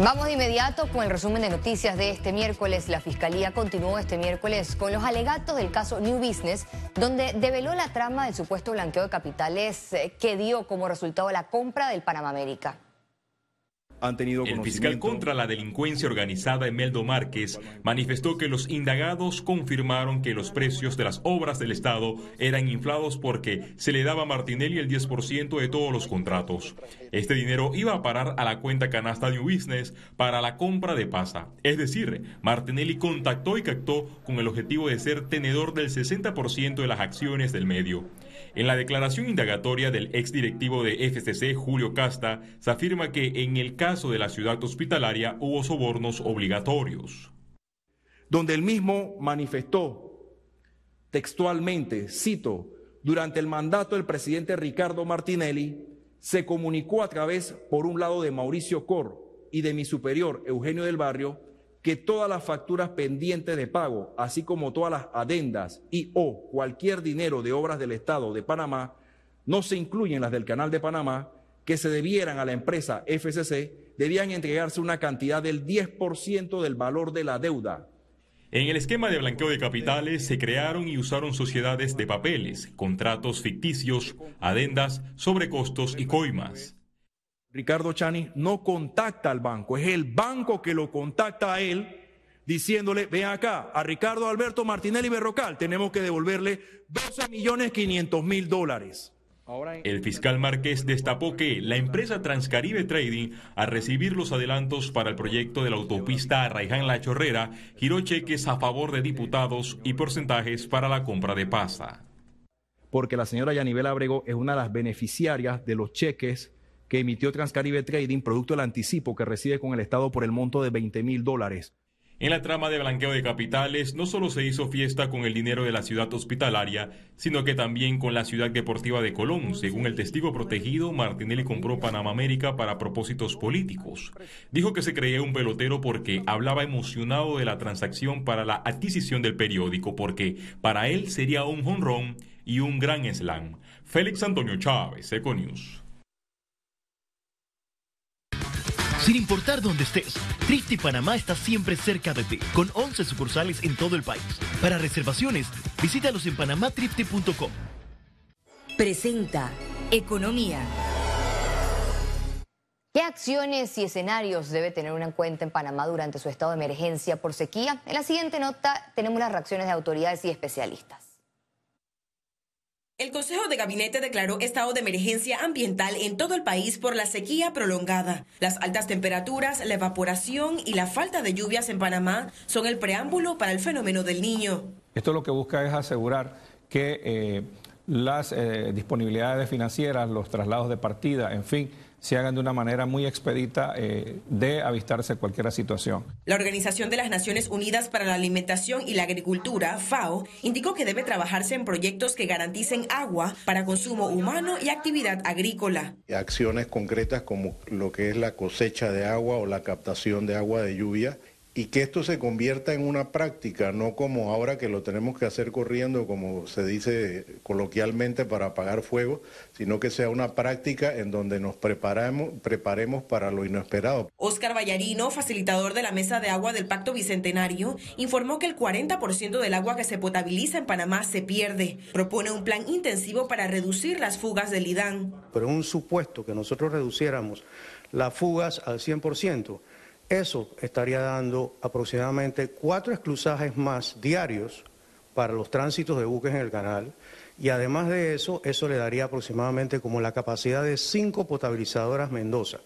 Vamos de inmediato con el resumen de noticias de este miércoles. La Fiscalía continuó este miércoles con los alegatos del caso New Business, donde develó la trama del supuesto blanqueo de capitales eh, que dio como resultado la compra del Panamá América tenido El fiscal contra la delincuencia organizada Emeldo Márquez manifestó que los indagados confirmaron que los precios de las obras del Estado eran inflados porque se le daba a Martinelli el 10% de todos los contratos. Este dinero iba a parar a la cuenta canasta New Business para la compra de pasa. Es decir, Martinelli contactó y captó con el objetivo de ser tenedor del 60% de las acciones del medio. En la declaración indagatoria del exdirectivo de FCC, Julio Casta, se afirma que en el caso de la ciudad hospitalaria hubo sobornos obligatorios. Donde el mismo manifestó textualmente, cito, durante el mandato del presidente Ricardo Martinelli, se comunicó a través, por un lado, de Mauricio Cor y de mi superior, Eugenio del Barrio, que todas las facturas pendientes de pago, así como todas las adendas y o cualquier dinero de obras del Estado de Panamá, no se incluyen las del Canal de Panamá, que se debieran a la empresa FCC, debían entregarse una cantidad del 10% del valor de la deuda. En el esquema de blanqueo de capitales se crearon y usaron sociedades de papeles, contratos ficticios, adendas, sobrecostos y coimas. Ricardo Chani no contacta al banco, es el banco que lo contacta a él diciéndole, ven acá, a Ricardo Alberto Martinelli Berrocal tenemos que devolverle 12 millones 500 mil dólares. El fiscal Márquez destapó que la empresa Transcaribe Trading, al recibir los adelantos para el proyecto de la autopista Arraiján-La Chorrera, giró cheques a favor de diputados y porcentajes para la compra de pasta. Porque la señora Yanibel Abrego es una de las beneficiarias de los cheques que emitió Transcaribe Trading, producto del anticipo que recibe con el Estado por el monto de 20 mil dólares. En la trama de blanqueo de capitales no solo se hizo fiesta con el dinero de la ciudad hospitalaria, sino que también con la ciudad deportiva de Colón. Según el testigo protegido, Martinelli compró Panamá América para propósitos políticos. Dijo que se creía un pelotero porque hablaba emocionado de la transacción para la adquisición del periódico, porque para él sería un jonrón y un gran slam. Félix Antonio Chávez, Econius. Sin importar dónde estés, Trifte Panamá está siempre cerca de ti, con 11 sucursales en todo el país. Para reservaciones, visítalos en panamatrifte.com. Presenta Economía. ¿Qué acciones y escenarios debe tener una cuenta en Panamá durante su estado de emergencia por sequía? En la siguiente nota tenemos las reacciones de autoridades y especialistas. El Consejo de Gabinete declaró estado de emergencia ambiental en todo el país por la sequía prolongada. Las altas temperaturas, la evaporación y la falta de lluvias en Panamá son el preámbulo para el fenómeno del niño. Esto lo que busca es asegurar que eh, las eh, disponibilidades financieras, los traslados de partida, en fin, se hagan de una manera muy expedita eh, de avistarse cualquier situación. La Organización de las Naciones Unidas para la Alimentación y la Agricultura, FAO, indicó que debe trabajarse en proyectos que garanticen agua para consumo humano y actividad agrícola. Acciones concretas como lo que es la cosecha de agua o la captación de agua de lluvia y que esto se convierta en una práctica, no como ahora que lo tenemos que hacer corriendo, como se dice coloquialmente, para apagar fuego, sino que sea una práctica en donde nos preparamos, preparemos para lo inesperado. Oscar Vallarino, facilitador de la Mesa de Agua del Pacto Bicentenario, informó que el 40% del agua que se potabiliza en Panamá se pierde. Propone un plan intensivo para reducir las fugas del IDAN. Pero un supuesto que nosotros reduciéramos las fugas al 100%, eso estaría dando aproximadamente cuatro esclusajes más diarios para los tránsitos de buques en el canal. Y además de eso, eso le daría aproximadamente como la capacidad de cinco potabilizadoras Mendoza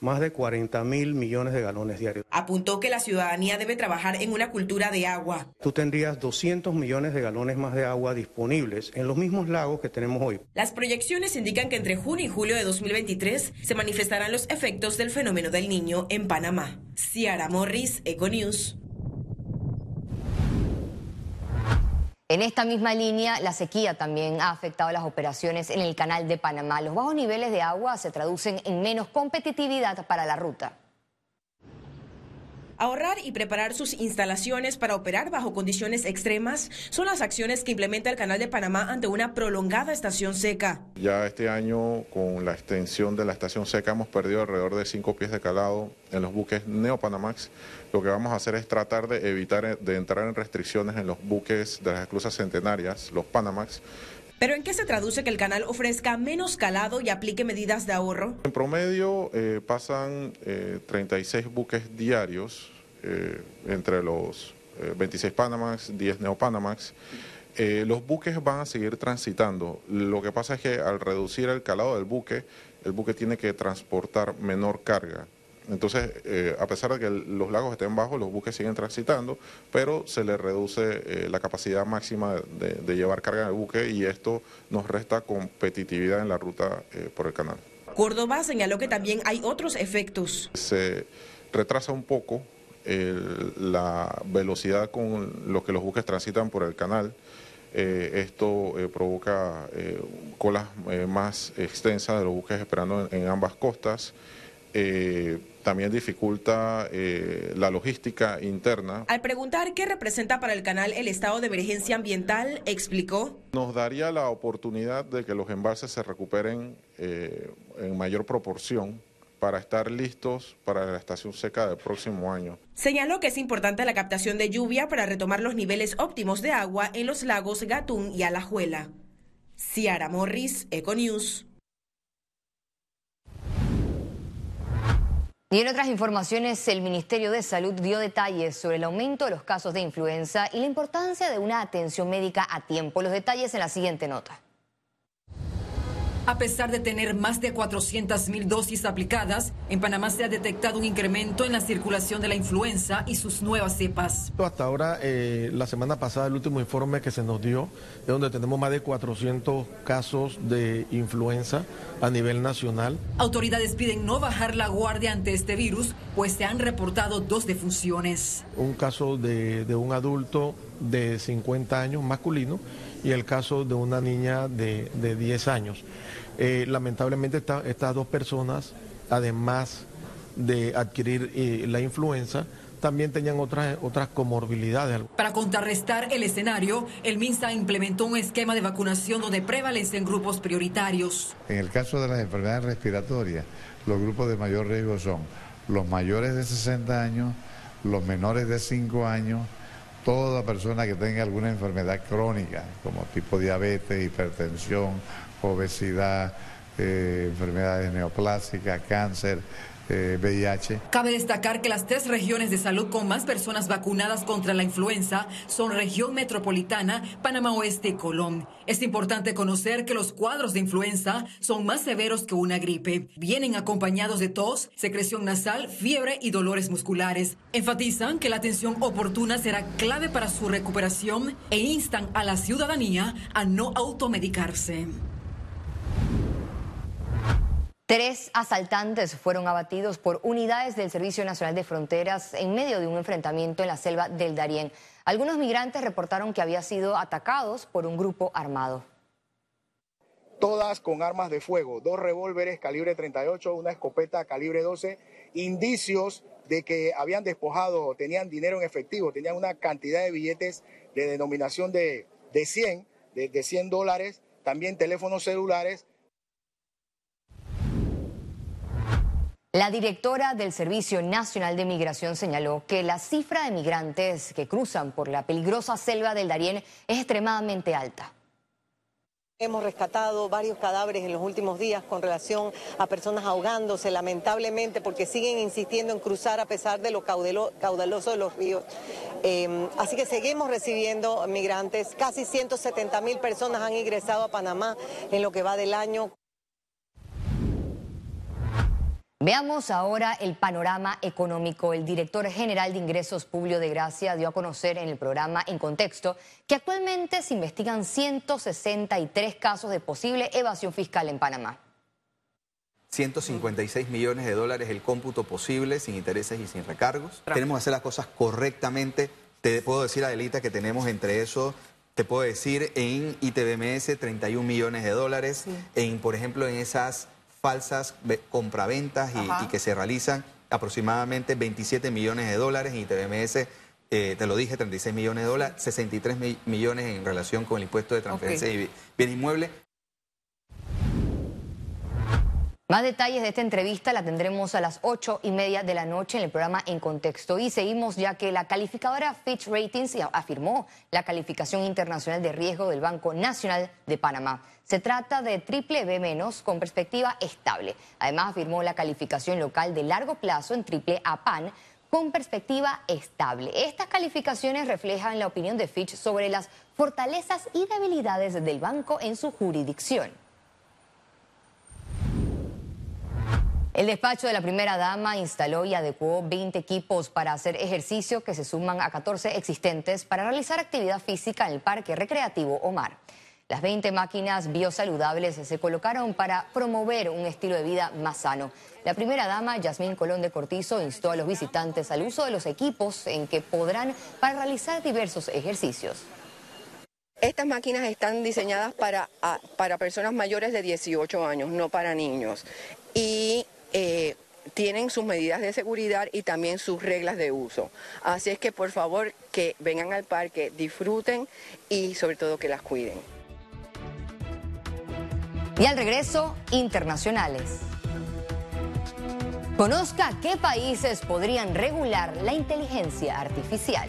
más de 40 mil millones de galones diarios. Apuntó que la ciudadanía debe trabajar en una cultura de agua. Tú tendrías 200 millones de galones más de agua disponibles en los mismos lagos que tenemos hoy. Las proyecciones indican que entre junio y julio de 2023 se manifestarán los efectos del fenómeno del niño en Panamá. Ciara Morris, Econews. En esta misma línea, la sequía también ha afectado las operaciones en el canal de Panamá. Los bajos niveles de agua se traducen en menos competitividad para la ruta. Ahorrar y preparar sus instalaciones para operar bajo condiciones extremas son las acciones que implementa el Canal de Panamá ante una prolongada estación seca. Ya este año, con la extensión de la estación seca, hemos perdido alrededor de 5 pies de calado en los buques Neopanamax. Lo que vamos a hacer es tratar de evitar de entrar en restricciones en los buques de las esclusas centenarias, los Panamax. ¿Pero en qué se traduce que el canal ofrezca menos calado y aplique medidas de ahorro? En promedio eh, pasan 36 eh, buques diarios eh, entre los 26 eh, Panamax, 10 Neopanamax. Eh, los buques van a seguir transitando. Lo que pasa es que al reducir el calado del buque, el buque tiene que transportar menor carga. Entonces, a pesar de que los lagos estén bajos, los buques siguen transitando, pero se le reduce la capacidad máxima de, llevar carga en el buque y esto nos resta competitividad en la ruta por el canal. Córdoba señaló que también hay otros efectos. Se retrasa un poco la velocidad con lo que los buques transitan por el canal. Eh, esto eh, provoca eh, colas más extensas de los buques esperando en, ambas costas. También dificulta la logística interna. Al preguntar qué representa para el canal el estado de emergencia ambiental, explicó. Nos daría la oportunidad de que los embalses se recuperen en mayor proporción para estar listos para la estación seca del próximo año. Señaló que es importante la captación de lluvia para retomar los niveles óptimos de agua en los lagos Gatún y Alajuela. Ciara Morris, Econews. Y en otras informaciones, el Ministerio de Salud dio detalles sobre el aumento de los casos de influenza y la importancia de una atención médica a tiempo. Los detalles en la siguiente nota. A pesar de tener más de 400.000 dosis aplicadas, en Panamá se ha detectado un incremento en la circulación de la influenza y sus nuevas cepas. Hasta ahora, eh, la semana pasada, el último informe que se nos dio, es donde tenemos más de 400 casos de influenza a nivel nacional. Autoridades piden no bajar la guardia ante este virus, pues se han reportado dos defunciones. Un caso de, de un adulto de 50 años masculino y el caso de una niña de, de 10 años. Eh, lamentablemente estas dos personas, además de adquirir eh, la influenza, también tenían otras, otras comorbilidades. Para contrarrestar el escenario, el MINSA implementó un esquema de vacunación donde prevalecen grupos prioritarios. En el caso de las enfermedades respiratorias, los grupos de mayor riesgo son los mayores de 60 años, los menores de 5 años, toda persona que tenga alguna enfermedad crónica, como tipo diabetes, hipertensión, obesidad, eh, enfermedades neoplásicas, cáncer, Eh, Cabe destacar que las tres regiones de salud con más personas vacunadas contra la influenza son región metropolitana, Panamá Oeste y Colón. Es importante conocer que los cuadros de influenza son más severos que una gripe. Vienen acompañados de tos, secreción nasal, fiebre y dolores musculares. Enfatizan que la atención oportuna será clave para su recuperación e instan a la ciudadanía a no automedicarse. Tres asaltantes fueron abatidos por unidades del Servicio Nacional de Fronteras en medio de un enfrentamiento en la selva del Darién. Algunos migrantes reportaron que habían sido atacados por un grupo armado. Todas con armas de fuego, dos revólveres calibre 38, una escopeta calibre 12, indicios de que habían despojado, tenían dinero en efectivo, tenían una cantidad de billetes de denominación de, de 100, de, de 100 dólares, también teléfonos celulares La directora del Servicio Nacional de Migración señaló que la cifra de migrantes que cruzan por la peligrosa selva del Darién es extremadamente alta. Hemos rescatado varios cadáveres en los últimos días con relación a personas ahogándose, lamentablemente, porque siguen insistiendo en cruzar a pesar de lo caudaloso de los ríos. Em, así que seguimos recibiendo migrantes. Casi 170 mil personas han ingresado a Panamá en lo que va del año. Veamos ahora el panorama económico. El director general de Ingresos Publio de Gracia dio a conocer en el programa En Contexto que actualmente se investigan 163 casos de posible evasión fiscal en Panamá. 156 millones de dólares el cómputo posible, sin intereses y sin recargos. Tenemos que hacer las cosas correctamente. Te puedo decir, Adelita, que tenemos entre eso te puedo decir en ITBMS 31 millones de dólares, en por ejemplo en esas falsas compraventas y, y que se realizan aproximadamente 27 millones de dólares, en ITBMS eh, te lo dije, 36 millones de dólares, 63 millones en relación con el impuesto de transferencia de bien inmueble. Más detalles de esta entrevista la tendremos a las ocho y media de la noche en el programa En Contexto. Y seguimos ya que la calificadora Fitch Ratings afirmó la calificación internacional de riesgo del Banco Nacional de Panamá. Se trata de triple B menos con perspectiva estable. Además afirmó la calificación local de largo plazo en triple A PAN con perspectiva estable. Estas calificaciones reflejan la opinión de Fitch sobre las fortalezas y debilidades del banco en su jurisdicción. El despacho de la primera dama instaló y adecuó 20 equipos para hacer ejercicio que se suman a 14 existentes para realizar actividad física en el Parque Recreativo Omar. Las 20 máquinas biosaludables se colocaron para promover un estilo de vida más sano. La primera dama, Yasmín Colón de Cortizo, instó a los visitantes al uso de los equipos en que podrán para realizar diversos ejercicios. Estas máquinas están diseñadas para, para personas mayores de 18 años, no para niños. Y eh, tienen sus medidas de seguridad y también sus reglas de uso. Así es que por favor que vengan al parque, disfruten y sobre todo que las cuiden. Y al regreso, internacionales. Conozca qué países podrían regular la inteligencia artificial.